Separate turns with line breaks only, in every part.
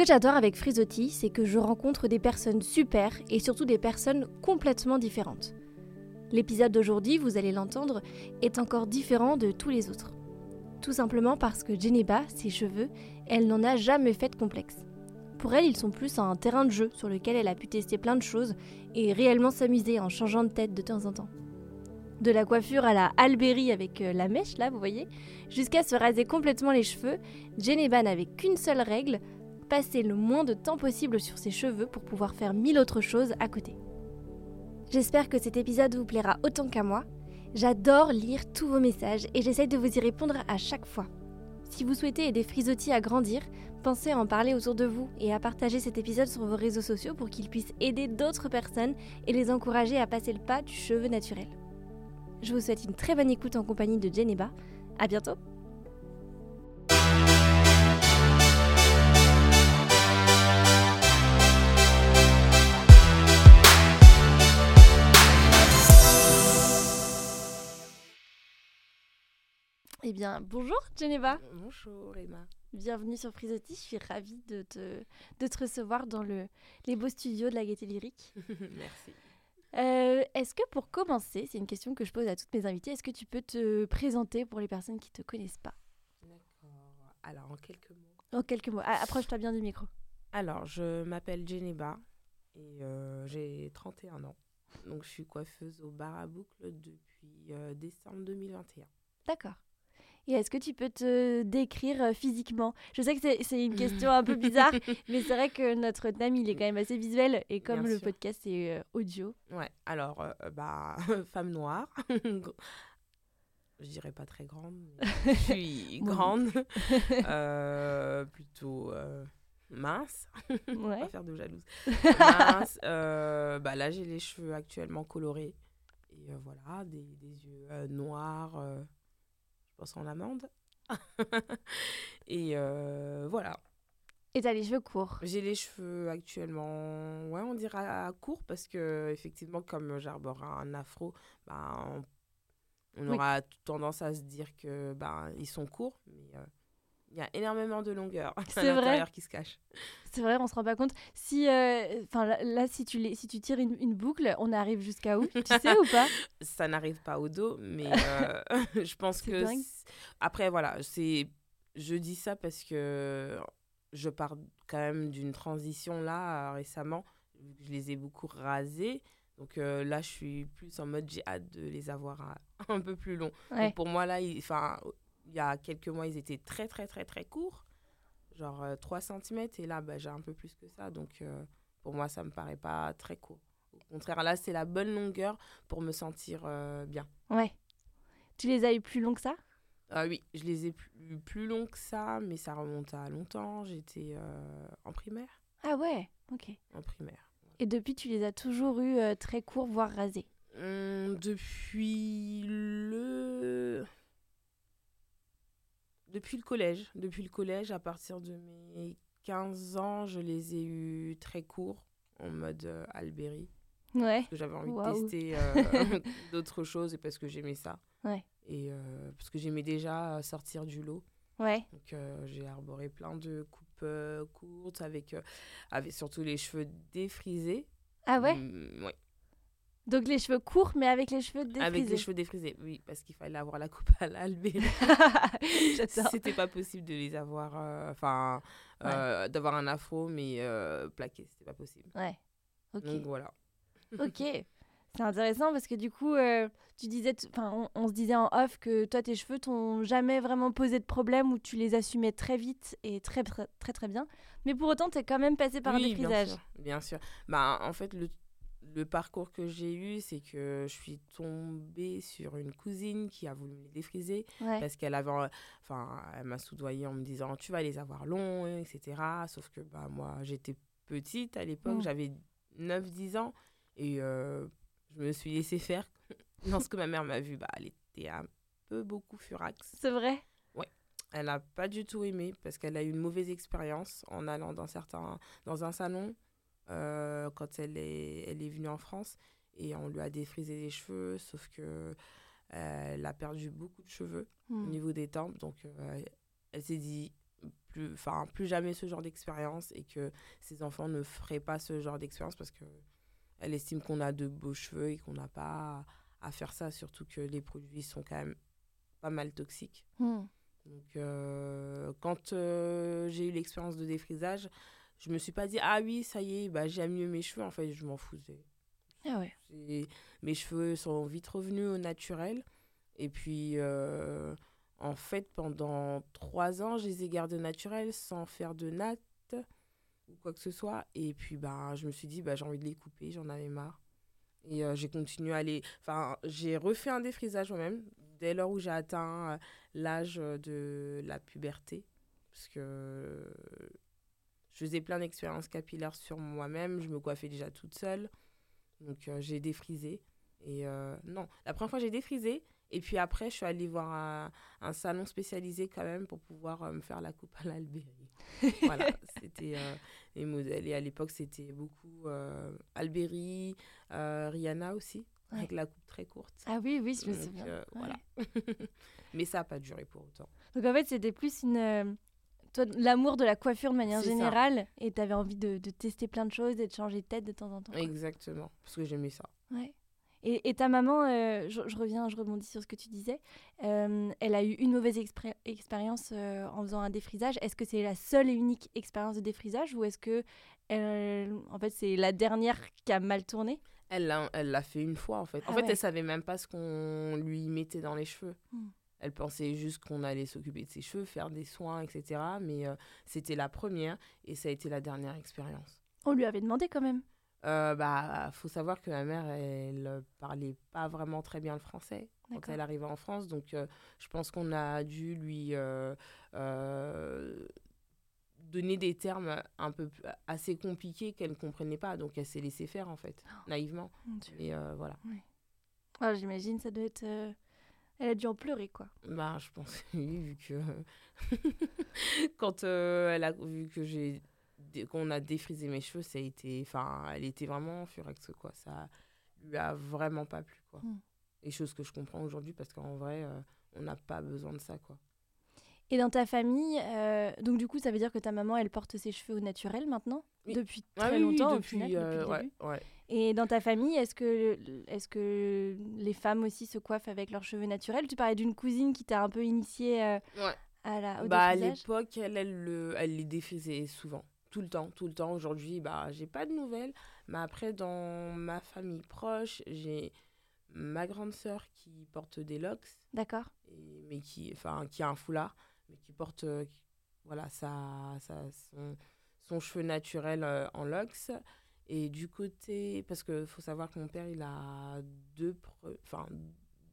que j'adore avec Frisotti, c'est que je rencontre des personnes super et surtout des personnes complètement différentes. L'épisode d'aujourd'hui, vous allez l'entendre, est encore différent de tous les autres. Tout simplement parce que Geneba, ses cheveux, elle n'en a jamais fait de complexe. Pour elle, ils sont plus un terrain de jeu sur lequel elle a pu tester plein de choses et réellement s'amuser en changeant de tête de temps en temps. De la coiffure à la Alberi avec euh, la mèche, là, vous voyez, jusqu'à se raser complètement les cheveux, Geneba n'avait qu'une seule règle, passer le moins de temps possible sur ses cheveux pour pouvoir faire mille autres choses à côté. J'espère que cet épisode vous plaira autant qu'à moi. J'adore lire tous vos messages et j'essaye de vous y répondre à chaque fois. Si vous souhaitez aider Frisotti à grandir, pensez à en parler autour de vous et à partager cet épisode sur vos réseaux sociaux pour qu'il puisse aider d'autres personnes et les encourager à passer le pas du cheveu naturel. Je vous souhaite une très bonne écoute en compagnie de Geneba. À bientôt! Eh bien, bonjour Geneva.
Bonjour Emma.
Bienvenue sur Frisotti. Je suis ravie de te, de te recevoir dans le, les beaux studios de la Gaieté Lyrique.
Merci.
Euh, est-ce que pour commencer, c'est une question que je pose à toutes mes invitées, est-ce que tu peux te présenter pour les personnes qui ne te connaissent pas?
D'accord. Alors, en quelques mots.
En quelques mots. Ah, Approche-toi bien du micro.
Alors, je m'appelle Geneba et euh, j'ai 31 ans. Donc, je suis coiffeuse au bar à boucle depuis euh, décembre 2021.
D'accord. Et est-ce que tu peux te décrire euh, physiquement? Je sais que c'est- une question un peu bizarre, mais c'est vrai que notre thème, il est quand même assez visuel. Et comme
Bien
le
sûr.
podcast est euh, audio,
Ouais, alors, euh, bah, femme noire. je dirais pas très grande, je suis grande. Euh, plutôt euh, mince.
ouais.
pas faire de jalouse. Mince. euh, bah là, j'ai les cheveux actuellement colorés. Et voilà, des, des yeux noirs, en amande. et euh, voilà.
Et t'as les cheveux courts.
J'ai les cheveux actuellement, ouais, on dirait à court parce que, effectivement, comme j'arbore un afro, bah, on, on
Oui.
aura tendance à se dire que bah, ils sont courts, mais euh, il y a énormément de longueur à l'intérieur qui se cache.
C'est vrai, on se rend pas compte. Si, euh, enfin là, là, si tu les, si tu tires une, une boucle, on arrive jusqu'à où? Tu sais ou pas?
Ça n'arrive pas au dos, mais euh, je pense que après voilà, c'est je dis ça parce que je pars quand même d'une transition là euh, récemment, je les ai beaucoup rasés. Donc euh, là, je suis plus en mode j'ai hâte de les avoir un, un peu plus longs.
Ouais.
Pour moi là, il, enfin il y a quelques mois, ils étaient très très très très courts, genre euh, 3 cm et là bah, j'ai un peu plus que ça. Donc euh, pour moi, ça me paraît pas très court. Au contraire, là, c'est la bonne longueur pour me sentir euh, bien.
Ouais. Tu les as eu plus longs que ça?
Ah oui, je les ai plus, plus longs que ça, mais ça remonte à longtemps. J'étais euh, en primaire.
Ah ouais. Ok.
En primaire.
Et depuis, tu les as toujours eu euh, très courts, voire rasés?
Hum, depuis le... Depuis le collège. Depuis le collège, à partir de mes 15 ans, je les ai eus très courts, en mode euh, Alberi.
Ouais.
Parce que j'avais envie de tester euh, d'autres choses et parce que j'aimais ça.
Ouais.
Et euh, parce que j'aimais déjà sortir du lot.
Ouais.
Donc euh, j'ai arboré plein de coupes courtes avec, avec surtout les cheveux défrisés.
Ah ouais?
Mm, ouais.
Donc les cheveux courts, mais avec les cheveux défrisés.
Avec les cheveux défrisés, oui, parce qu'il fallait avoir la coupe à l'albé. C'était pas possible de les avoir, euh, enfin, euh, d'avoir un afro, mais euh, plaqué, c'était pas possible.
Ouais. Ok.
Donc voilà.
Ok. C'est intéressant parce que du coup, tu disais, enfin, on, on se disait en off que toi, tes cheveux t'ont jamais vraiment posé de problème ou tu les assumais très vite et très très très, très bien. Mais pour autant, t'es quand même passé par un
oui, bien
défrisage.
sûr, bien sûr. Bah, en fait, le, le parcours que j'ai eu, c'est que je suis tombée sur une cousine qui a voulu me les défriser.
Ouais.
parce qu'elle avait, enfin, elle m'a soudoyée en me disant tu vas les avoir longs, etc. Sauf que bah moi j'étais petite à l'époque,
Mm.
j'avais 9-10 ans et euh, je me suis laissée faire. Lorsque ma mère m'a vue, bah elle était un peu beaucoup furax.
C'est vrai?
Elle n'a pas du tout aimé parce qu'elle a eu une mauvaise expérience en allant dans certains, dans un salon euh, quand elle est, elle est venue en France et on lui a défrisé les cheveux, sauf que euh, elle a perdu beaucoup de cheveux au
Hmm.
niveau des tempes. Donc, euh, elle s'est dit, plus, enfin, plus jamais ce genre d'expérience et que ses enfants ne feraient pas ce genre d'expérience parce que elle estime qu'on a de beaux cheveux et qu'on n'a pas à, faire ça, surtout que les produits sont quand même pas mal toxiques.
Hmm.
Donc, euh, quand euh, j'ai eu l'expérience de défrisage, je me suis pas dit, ah oui, ça y est, bah, j'aime mieux mes cheveux. En fait, je m'en foutais.
Ah ouais.
Mes cheveux sont vite revenus au naturel. Et puis, euh, en fait, pendant trois ans, je les ai gardés naturels sans faire de natte ou quoi que ce soit. Et puis, bah, je me suis dit, bah, j'ai envie de les couper, j'en avais marre. Et j'ai continué à aller. Enfin, j'ai refait un défrisage moi-même dès lors où j'ai atteint l'âge de la puberté. Parce que je faisais plein d'expériences capillaires sur moi-même. Je me coiffais déjà toute seule. Donc euh, j'ai défrisé. Et euh, non, la première fois j'ai défrisé. Et puis après, je suis allée voir un, salon spécialisé quand même pour pouvoir euh, me faire la coupe à l'Albéry. voilà, c'était les modèles. Et à l'époque, c'était beaucoup Alberi, Rihanna aussi, avec la coupe très courte.
Ah oui, oui, je me souviens.
Voilà. Mais ça n'a pas duré pour autant.
Donc en fait, c'était plus une l'amour de la coiffure de manière générale et tu avais envie de, tester plein de choses et de changer de tête de temps en temps.
Exactement, parce que j'aimais ça.
Ouais. Et, ta maman, euh, je, reviens, je rebondis sur ce que tu disais, euh, elle a eu une mauvaise expérience euh, en faisant un défrisage. Est-ce que c'est la seule et unique expérience de défrisage ou est-ce que elle, en fait, c'est la dernière qui a mal tourné?
Elle l'a fait une fois en fait. En ah fait, elle savait même pas ce qu'on lui mettait dans les cheveux. Hmm. Elle pensait juste qu'on allait s'occuper de ses cheveux, faire des soins, etc. Mais euh, c'était la première et ça a été la dernière expérience.
On lui avait demandé quand même.
Euh, bah, faut savoir que ma mère, elle parlait pas vraiment très bien le français quand elle arrivait en France, donc euh, je pense qu'on a dû lui euh, donner des termes un peu assez compliqués qu'elle ne comprenait pas, donc elle s'est laissée faire en fait, oh, naïvement. Et voilà.
Ah, j'imagine, ça doit être elle a dû en pleurer, quoi.
Bah, je pense oui, vu que quand euh, elle a vu que j'ai qu'on a défrisé mes cheveux, ça a été, enfin, elle était vraiment furex, quoi. Ça lui a vraiment pas plu, quoi. Hmm. Et chose que je comprends aujourd'hui parce qu'en vrai, euh, on n'a pas besoin de ça, quoi.
Et dans ta famille, euh, donc du coup, ça veut dire que ta maman, elle porte ses cheveux au naturel maintenant Depuis ah très longtemps, depuis, au final, depuis
ouais, ouais.
Et dans ta famille, est-ce que, est que les femmes aussi se coiffent avec leurs cheveux naturels? Tu parlais d'une cousine qui t'a un peu initiée euh, à la, au
bah, À l'époque, elle, elle, elle, les défrisait souvent. Tout le temps, tout le temps. Aujourd'hui, bah, j'ai pas de nouvelles. Mais après, dans ma famille proche, j'ai ma grande sœur qui porte des locks.
D'accord.
Mais qui, enfin, qui a un foulard, mais qui porte euh, voilà, ça, ça, son, son cheveu naturel euh, en locks. Et du côté, parce qu'il faut savoir que mon père, il a deux, enfin,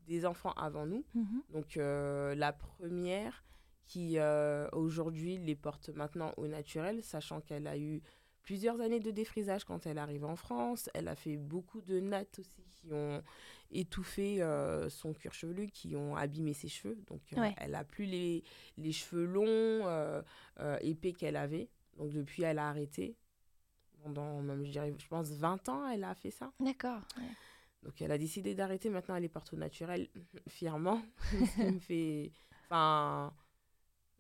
des enfants avant nous. Mhm. Donc euh, la première qui euh, aujourd'hui les porte maintenant au naturel, sachant qu'elle a eu plusieurs années de défrisage quand elle arrive en France. Elle a fait beaucoup de nattes aussi qui ont étouffé euh, son cuir chevelu, qui ont abîmé ses cheveux. Donc elle a plus les, les cheveux longs, épais qu'elle avait. Donc depuis, elle a arrêté pendant même, je dirais, je pense, 20 ans, elle a fait ça.
D'accord.
Donc, elle a décidé d'arrêter. Maintenant, elle est partout naturelle, fièrement. ce me fait. Enfin.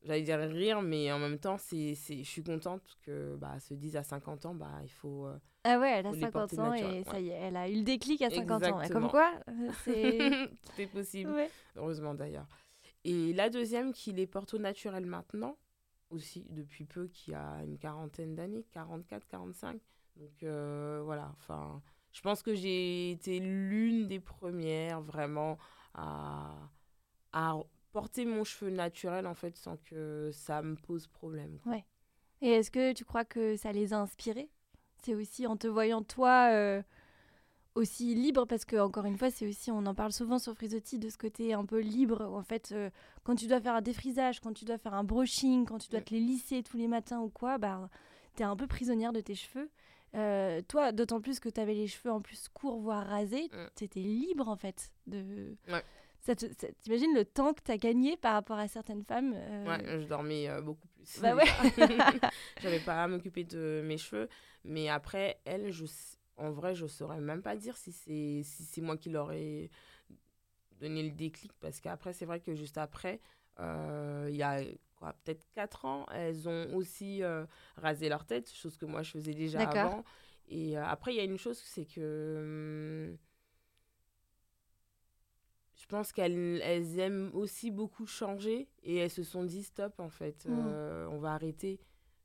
J'allais dire rire, mais en même temps, c'est, je suis contente que bah, se dise à 50 ans, bah, il faut. Euh,
ah ouais, elle a 50 ans et ça y est, elle a eu le déclic à 50 ans. comme quoi, euh, c'est.
c'est possible. Heureusement d'ailleurs. Et la deuxième, qui les porte au naturel maintenant, aussi depuis peu qui a une quarantaine d'années, 44, 45. Donc euh, voilà, enfin, je pense que j'ai été l'une des premières vraiment à, à porter mon cheveu naturel en fait sans que ça me pose problème.
Ouais. Et est-ce que tu crois que ça les a inspirés? C'est aussi en te voyant toi euh, aussi libre parce que encore une fois c'est aussi on en parle souvent sur Frisotti de ce côté un peu libre en fait euh, quand tu dois faire un défrisage quand tu dois faire un brushing quand tu dois te les lisser tous les matins ou quoi bah es un peu prisonnière de tes cheveux euh, toi d'autant plus que tu avais les cheveux en plus courts voire rasés tu étais libre en fait de ouais. T'imagines le temps que tu as gagné par rapport à certaines femmes
euh, ouais je dormais beaucoup plus.
Bah ouais.
J'avais pas à m'occuper de mes cheveux. Mais après elle je en vrai, je saurais même pas dire si c'est si moi qui leur ai donné le déclic. Parce qu'après c'est vrai que juste après euh, il y a peut-être 4 ans, elles ont aussi rasé leur tête, chose que moi je faisais déjà avant. Et après, il y a une chose, c'est que hum, pense qu'elles elles aiment aussi beaucoup changer et elles se sont dit stop en fait, mmh. on va arrêter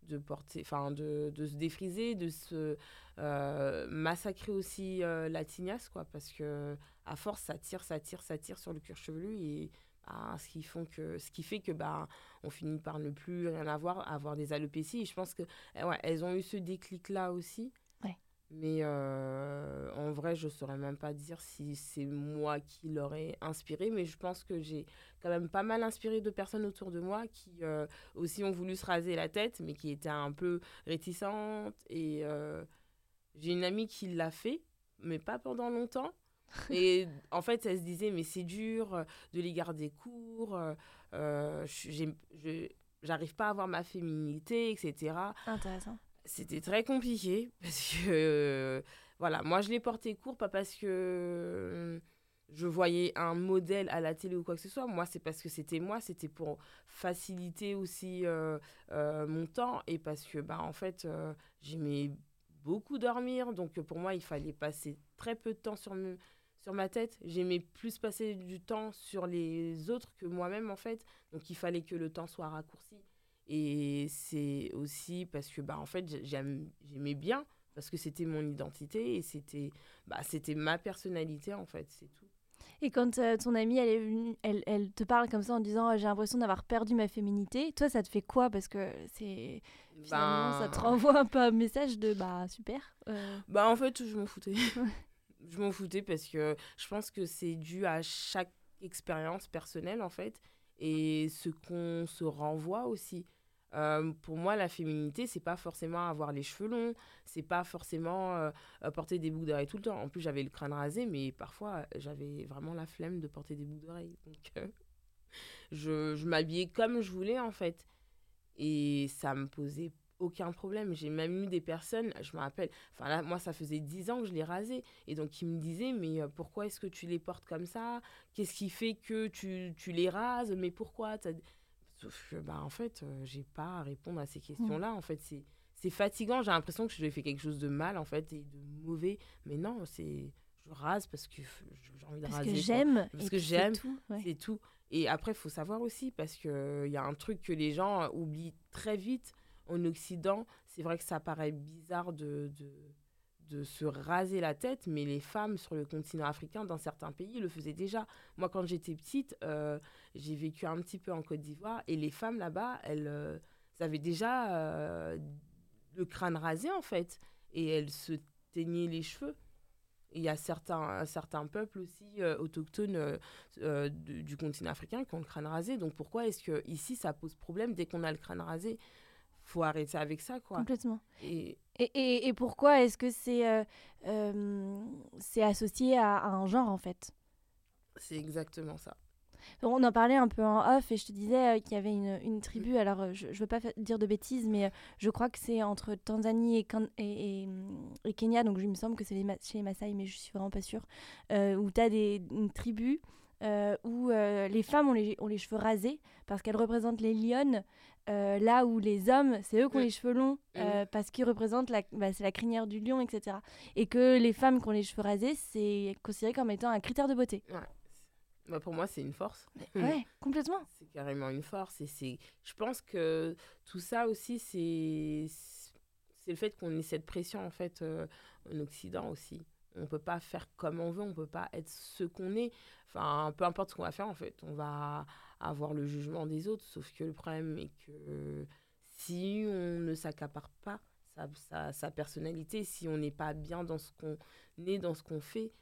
de porter, enfin de, de, se défriser, de se euh, massacrer aussi euh, la tignasse, quoi, parce que à force ça tire, ça tire, ça tire sur le cuir chevelu et bah, ce qui font que, ce qui fait que bah on finit par ne plus rien avoir, avoir des alopécies. Et je pense que eh ouais, elles ont eu ce déclic là aussi. Mais euh, en vrai, je ne saurais même pas dire si c'est moi qui l'aurais inspiré, mais je pense que j'ai quand même pas mal inspiré de personnes autour de moi qui euh, aussi ont voulu se raser la tête, mais qui étaient un peu réticentes. Et euh, j'ai une amie qui l'a fait, mais pas pendant longtemps. Et en fait, elle se disait, mais c'est dur de les garder courts, j'arrive pas à avoir ma féminité, etc.
Intéressant
c'était très compliqué parce que euh, voilà, moi je l'ai porté court pas parce que euh, je voyais un modèle à la télé ou quoi que ce soit. Moi, c'est parce que c'était moi, c'était pour faciliter aussi euh, mon temps et parce que bah en fait, j'aimais beaucoup dormir, donc pour moi, il fallait passer très peu de temps sur sur ma tête. J'aimais plus passer du temps sur les autres que moi-même en fait, donc il fallait que le temps soit raccourci. Et c'est aussi parce que, bah, en fait, j'aimais bien, parce que c'était mon identité et c'était bah, ma personnalité, en fait, c'est tout.
Et quand euh, ton amie, elle, est elle, elle, te parle comme ça en disant «Ah, j'ai l'impression d'avoir perdu ma féminité, toi, ça te fait quoi? Parce que c'est. Finalement, ça te ben renvoie un peu un message de bah super.
Euh. Bah, en fait, je m'en foutais. je m'en foutais parce que je pense que c'est dû à chaque expérience personnelle, en fait et ce qu'on se renvoie aussi. Euh, pour moi, la féminité, c'est pas forcément avoir les cheveux longs, c'est pas forcément euh, porter des boucles d'oreilles tout le temps. En plus, j'avais le crâne rasé, mais parfois, j'avais vraiment la flemme de porter des boucles d'oreilles. Donc, euh, je, m'habillais comme je voulais, en fait. Et ça me posait aucun problème. J'ai même eu des personnes, je me rappelle, enfin là, moi, ça faisait dix ans que je les rasais. Et donc, ils me disaient, mais euh, pourquoi est-ce que tu les portes comme ça? Qu'est-ce qui fait que tu, tu les rases? Mais pourquoi? Sauf que, bah, en fait, euh, j'ai pas à répondre à ces mmh. questions-là. En fait, c'est, c'est fatigant. J'ai l'impression que je fait quelque chose de mal, en fait, et de mauvais. Mais non, c'est. Je rase parce que j'ai envie de
parce
raser.
Que j'aime,
parce que j'aime. C'est tout. Et après, il faut savoir aussi, parce qu'il il y a un truc que les gens oublient très vite en Occident, c'est vrai que ça paraît bizarre de, de, se raser la tête, mais les femmes sur le continent africain, dans certains pays, le faisaient déjà. Moi, quand j'étais petite, euh, j'ai vécu un petit peu en Côte d'Ivoire, et les femmes là-bas, elles, euh, avaient déjà euh, le crâne rasé, en fait, et elles se teignaient les cheveux. Il y a certains, certains peuples aussi autochtones du, continent africain qui ont le crâne rasé. Donc pourquoi est-ce que ici ça pose problème dès qu'on a le crâne rasé? Faut arrêter avec ça, quoi.
Complètement. Et, et, et, pourquoi est-ce que c'est euh, euh, c'est associé à, un genre, en fait?
C'est exactement ça.
On en parlait un peu en off et je te disais euh, qu'il y avait une, une tribu, alors je ne veux pas dire de bêtises, mais je crois que c'est entre Tanzanie et, et, et, Kenya, donc il me semble que c'est chez les Maasai, mais je suis vraiment pas sûre, où tu as des, une tribu où les femmes ont les, ont les, cheveux rasés parce qu'elles représentent les lionnes euh, là où les hommes, c'est eux qui ont mm. les cheveux longs euh, mm. parce qu'ils représentent la, bah, c'est la crinière du lion, etc. Et que les femmes qui ont les cheveux rasés, c'est considéré comme étant un critère de beauté.
Bah, pour moi, c'est une force.
ouais, complètement.
C'est carrément une force. Et c'est, je pense que tout ça aussi, c'est, c'est le fait qu'on ait cette pression en fait euh, en Occident aussi. On peut pas faire comme on veut, on peut pas être ce qu'on est. Enfin, peu importe ce qu'on va faire en fait, on va avoir le jugement des autres. Sauf que le problème est que si on ne s'accapare pas sa, sa, personnalité, si on n'est pas bien dans ce qu'on est, dans ce qu'on fait,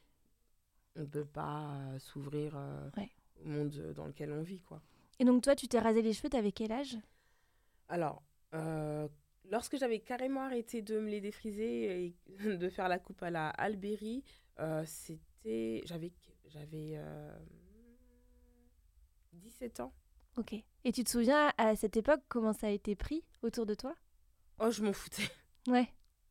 on ne peut pas s'ouvrir euh, au monde dans lequel on vit. Quoi.
Et donc toi, tu t'es rasé les cheveux, t'avais quel âge?
Alors, euh, lorsque j'avais carrément arrêté de me les défriser et de faire la coupe à la Alberi, euh, c'était... J'avais... j'avais 17 ans.
Ok. Et tu te souviens à cette époque comment ça a été pris autour de toi?
Oh, je m'en foutais.
Ouais.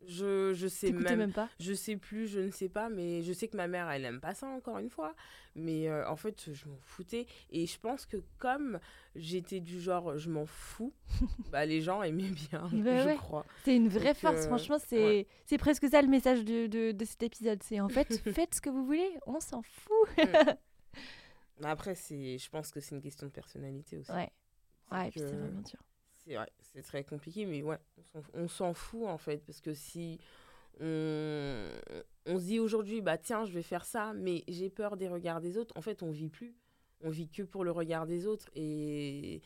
Je, je sais même,
même pas?
je sais plus, je ne sais pas, mais je sais que ma mère, elle aime pas ça encore une fois. Mais euh, en fait, je m'en foutais. Et je pense que comme j'étais du genre, je m'en fous, bah, les gens aimaient bien,
Bah
je
ouais.
crois.
C'est une vraie
Donc,
force,
euh,
franchement, c'est
ouais.
c'est presque ça le message de, de, de cet épisode. C'est en fait, faites ce que vous voulez, on s'en fout.
Mais après, je pense que c'est une question de personnalité aussi.
Ouais,
C'est
ouais, vraiment dur.
C'est ouais, très compliqué, mais ouais, on s'en- on s'en fout en fait, parce que si on, on se dit aujourd'hui, bah tiens, je vais faire ça, mais j'ai peur des regards des autres, en fait, on vit plus. On vit que pour le regard des autres et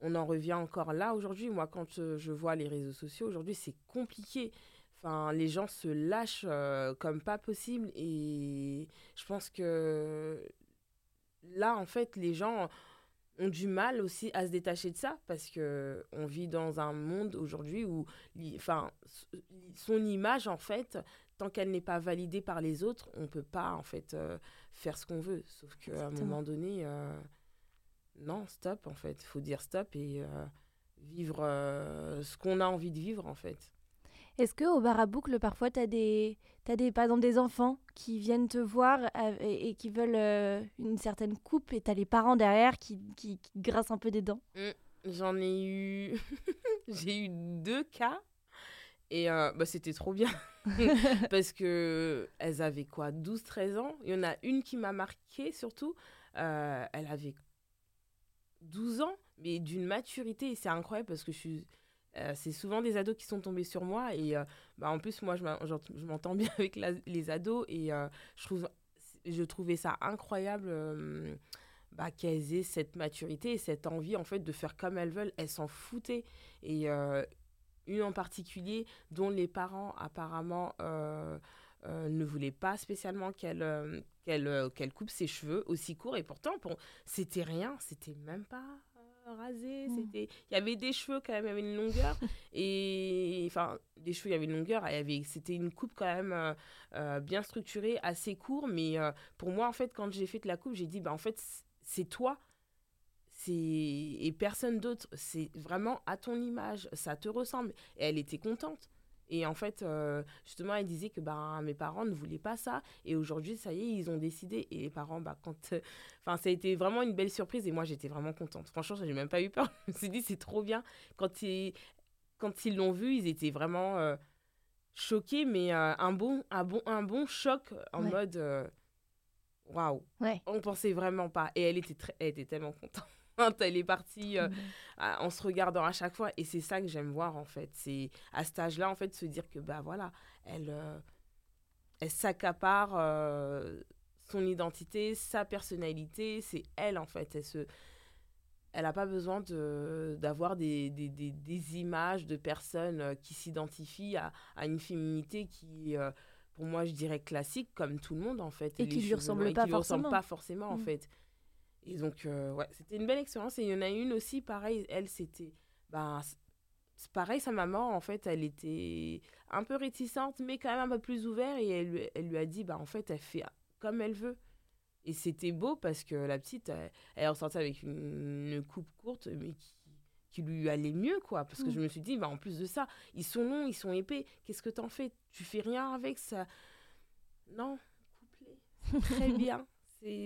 on en revient encore là aujourd'hui. Moi, quand euh, je vois les réseaux sociaux aujourd'hui, c'est compliqué. Enfin, les gens se lâchent euh, comme pas possible et je pense que là, en fait, les gens ont du mal aussi à se détacher de ça parce que on vit dans un monde aujourd'hui où enfin son image en fait tant qu'elle n'est pas validée par les autres on peut pas en fait euh, faire ce qu'on veut. Sauf qu'à un moment donné euh, non stop en fait. Faut dire stop et euh, vivre ce qu'on a envie de vivre en fait
Est-ce que au bar à boucle, parfois, tu as des, t'as des, par exemple, des enfants qui viennent te voir euh, et, et qui veulent euh, une certaine coupe et tu as les parents derrière qui, qui, qui grincent un peu des dents?
J'en ai eu. J'ai eu deux cas. Et euh, bah, c'était trop bien. Parce que elles avaient quoi 12-13 ans? Il y en a une qui m'a marqué surtout. Euh, elle avait 12 ans, mais d'une maturité. Et c'est incroyable parce que je suis. Euh, c'est souvent des ados qui sont tombés sur moi. Et euh, bah, en plus, moi, je m'entends bien avec les ados. Et euh, je, trouve, je trouvais ça incroyable. bah, qu'elles aient cette maturité et cette envie en fait de faire comme elles veulent. Elles s'en foutaient. Et une en particulier dont les parents apparemment ne voulaient pas spécialement qu'elle qu'elle qu'elle coupe ses cheveux aussi courts. Et pourtant, pour... c'était rien, c'était même pas rasé.
Mm.
C'était... Il y avait des cheveux quand même, il y avait une longueur. et enfin, des cheveux, il y avait une longueur. il y avait... C'était une coupe quand même euh, euh, bien structurée, assez court. Mais euh, pour moi, en fait, quand j'ai fait la coupe, j'ai dit, bah, en fait, c'est toi. C'est... Et personne d'autre. C'est vraiment à ton image. Ça te ressemble. Et elle était contente. Et en fait, euh, justement, elle disait que bah, mes parents ne voulaient pas ça. Et aujourd'hui, ça y est, ils ont décidé. Et les parents, bah, quand. euh, Enfin, ça a été vraiment une belle surprise. Et moi, j'étais vraiment contente. Franchement, j'ai même pas eu peur. Je me suis dit, c'est trop bien. Quand ils, quand ils l'ont vu, ils étaient vraiment euh, choqués, mais un, bon, un, bon, un bon choc en
Ouais.
mode. Waouh!
Ouais.
On pensait vraiment pas. Et elle était, très, elle était tellement contente. Elle est partie euh, à- en se regardant à chaque fois. Et c'est ça que j'aime voir, en fait. C'est à cet âge-là, en fait, se dire que, bah voilà, elle, euh, elle s'accapare euh, son identité, sa personnalité. C'est elle, en fait. Elle se. Elle n'a pas besoin de- d'avoir des, des, des, des images de personnes qui s'identifient à, à une féminité qui, pour moi, je dirais classique, comme tout le monde, en fait.
Et qui lui ressemble pas
qui lui ressemble
forcément.
pas forcément, en
Mm.
fait. Et donc, euh, ouais, c'était une belle expérience. Et il y en a une aussi, pareil, elle, c'était. Ben, pareil, sa maman, en fait, elle était un peu réticente, mais quand même un peu plus ouverte. Et elle, lui- elle lui a dit, bah, en fait, elle fait comme elle veut. Et c'était beau parce que la petite, elle, elle est ressortie avec une, une coupe courte, mais qui, qui lui allait mieux, quoi. Parce que
Mm.
je me suis dit, bah, en plus de ça, ils sont longs, ils sont épais. Qu'est-ce que t'en fais? Tu fais rien avec ça? Non. C'est très bien.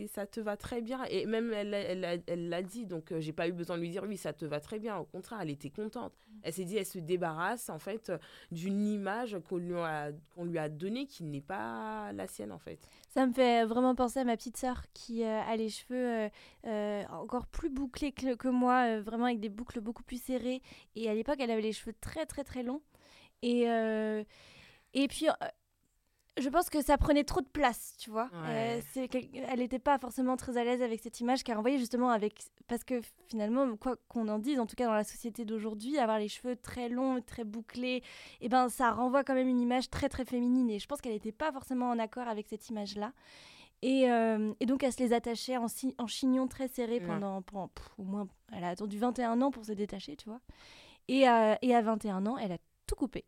Ça te va très bien. Et même elle, elle, elle, elle l'a dit, donc euh, j'ai pas eu besoin de lui dire oui, ça te va très bien. Au contraire, elle était contente. Elle s'est dit, elle se débarrasse en fait euh, d'une image qu'on lui a, qu'on lui a donnée qui n'est pas la sienne en fait.
Ça me fait vraiment penser à ma petite sœur qui euh, a les cheveux euh, encore plus bouclés que, que moi, vraiment avec des boucles beaucoup plus serrées. Et à l'époque, elle avait les cheveux très très très longs. Et, et puis, je pense que ça prenait trop de place, tu vois.
Ouais.
Euh, elle n'était pas forcément très à l'aise avec cette image qu'elle renvoyait justement avec... Parce que finalement, quoi qu'on en dise, en tout cas dans la société d'aujourd'hui, avoir les cheveux très longs, très bouclés, eh ben, ça renvoie quand même une image très très féminine. Et je pense qu'elle n'était pas forcément en accord avec cette image-là. Et, euh, et donc, elle se les attachait en, si- en chignon très serré
Ouais.
pendant, pendant pff, au moins... Elle a attendu 21 ans pour se détacher, tu vois. Et, euh, et à 21 ans, elle a tout coupé.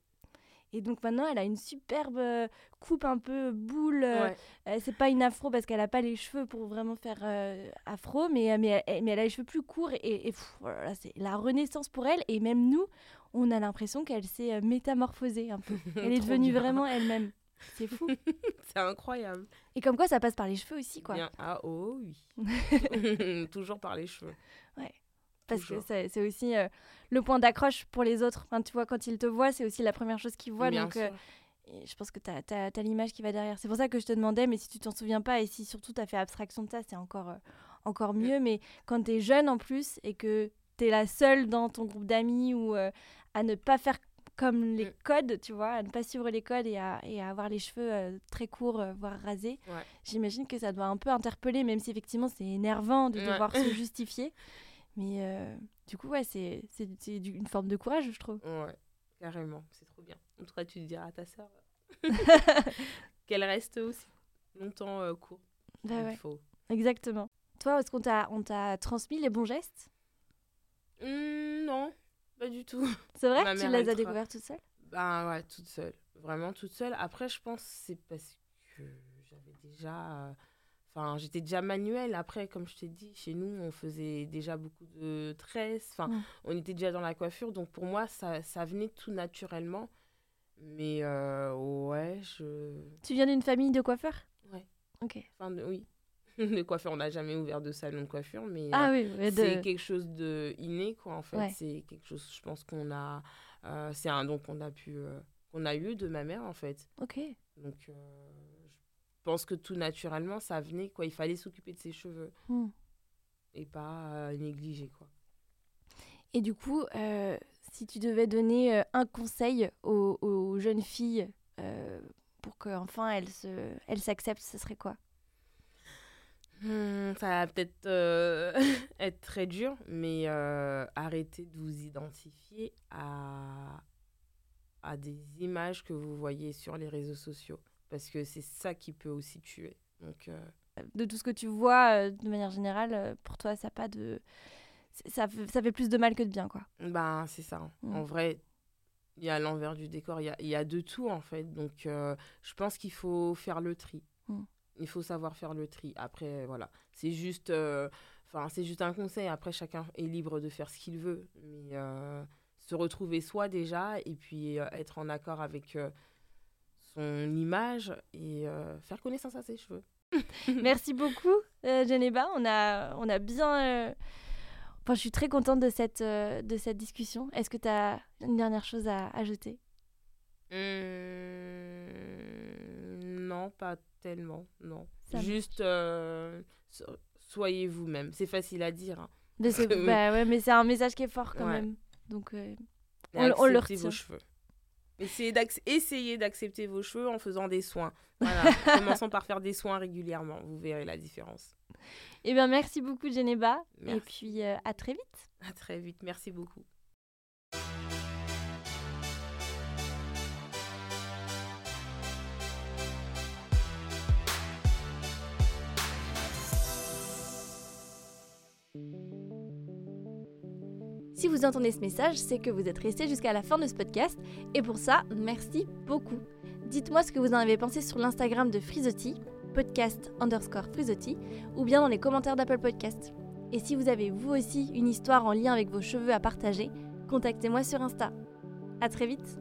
Et donc maintenant, elle a une superbe euh, coupe un peu boule. euh,
Ouais.
euh, c'est pas une afro parce qu'elle a pas les cheveux pour vraiment faire euh, afro, mais, mais, elle, mais elle a les cheveux plus courts et, voilà, c'est la renaissance pour elle. Et même nous, on a l'impression qu'elle s'est euh, métamorphosée un peu. Elle est devenue
bien.
vraiment elle-même. C'est fou.
C'est incroyable.
Et comme quoi, ça passe par les cheveux aussi, quoi.
Bien. Ah oh oui. Toujours par les cheveux.
Parce que
Toujours.
c'est c'est aussi euh, le point d'accroche pour les autres. Enfin, tu vois, quand ils te voient, c'est aussi la première chose qu'ils voient.
Bien
donc, euh, je pense que tu as, l'image qui va derrière. C'est pour ça que je te demandais, mais si tu t'en souviens pas et si surtout tu as fait abstraction de ça, c'est encore, euh, encore mieux. Mais quand tu es jeune en plus et que tu es la seule dans ton groupe d'amis ou euh, à ne pas faire comme les
Mm.
codes, tu vois, à ne pas suivre les codes et à, et à avoir les cheveux euh, très courts, euh, voire rasés,
Ouais.
j'imagine que ça doit un peu interpeller, même si effectivement c'est énervant de
Ouais.
devoir se justifier. Mais euh, du coup, ouais, c'est c'est- c'est du- une forme de courage, je trouve.
Ouais, carrément. C'est trop bien. En tout cas, tu diras à ta sœur qu'elle reste aussi longtemps euh, courte.
Bah ouais,
faut.
exactement. Toi, est-ce qu'on t'a on t'a transmis les bons gestes?
Hum, non, pas du tout.
C'est vrai
Ma
Tu les as découvertes toute seule
Ben ouais, toute seule. Vraiment toute seule. Après, je pense que c'est parce que j'avais déjà. Euh, Enfin, j'étais déjà manuelle. Après, comme je t'ai dit, chez nous, on faisait déjà beaucoup de tresses. Enfin, on était déjà dans la coiffure. Donc, pour moi, ça, ça venait tout naturellement. Mais euh, ouais, je.
Tu viens d'une famille de coiffeurs?
Ouais.
Ok.
Enfin, de- oui. de coiffure, on n'a jamais ouvert de salon de coiffure. Mais
Ah
euh,
oui, de-
c'est quelque chose de inné, quoi, en fait.
Ouais.
C'est quelque chose, je pense qu'on a. euh, c'est un don qu'on a pu. euh, qu'on a eu de ma mère, en fait.
ok.
Donc, euh, pense que tout naturellement, ça venait, quoi. Il fallait s'occuper de ses cheveux
Hmm.
et pas euh, négliger, quoi.
Et du coup, euh, si tu devais donner euh, un conseil aux, aux jeunes filles euh, pour qu'enfin elles se, elles s'acceptent, ce serait quoi?
Hmm, ça va peut-être être très dur, mais arrêtez de vous identifier à, à des images que vous voyez sur les réseaux sociaux. Parce que c'est ça qui peut aussi tuer. Donc, euh,
De tout ce que tu vois, euh, de manière générale, euh, pour toi, ça pas de, ça, fait- ça fait plus de mal que de bien, quoi.
Ben, c'est ça. hein.
Mm.
En vrai, il y a l'envers du décor, il y a, y a de tout en fait. Donc, euh, je pense qu'il faut faire le tri.
Mm.
Il faut savoir faire le tri. Après, voilà. C'est juste, euh, enfin, c'est juste un conseil. Après, chacun est libre de faire ce qu'il veut. Mais euh, se retrouver soi déjà et puis euh, être en accord avec euh, son image et euh, faire connaissance à ses cheveux.
Merci beaucoup, euh, Geneba. On a, on a bien. euh, Enfin, je suis très contente de cette, de cette discussion. Est-ce que tu as une dernière chose à ajouter?
Hum, non, pas tellement, non.
Ça
Juste, so- soyez vous-même. C'est facile à dire. hein.
Mais c'est
Oui.
bah ouais, mais c'est un message qui est fort quand
Ouais.
même. Donc, euh, On le- on le
acceptez vos
retient.
cheveux. Essayez d'acc- essayez d'accepter vos cheveux en faisant des soins. Voilà. Commençons par faire des soins régulièrement. Vous verrez la différence.
eh bien, merci beaucoup, Geneba. Et
Merci.
puis, euh, à très vite.
À très vite. Merci beaucoup.
Vous entendez ce message, c'est que vous êtes resté jusqu'à la fin de ce podcast. Et pour ça, merci beaucoup. Dites-moi ce que vous en avez pensé sur l'Instagram de Frisotti, podcast underscore Frisotti, ou bien dans les commentaires d'Apple Podcast. Et si vous avez vous aussi une histoire en lien avec vos cheveux à partager, contactez-moi sur Insta. À très vite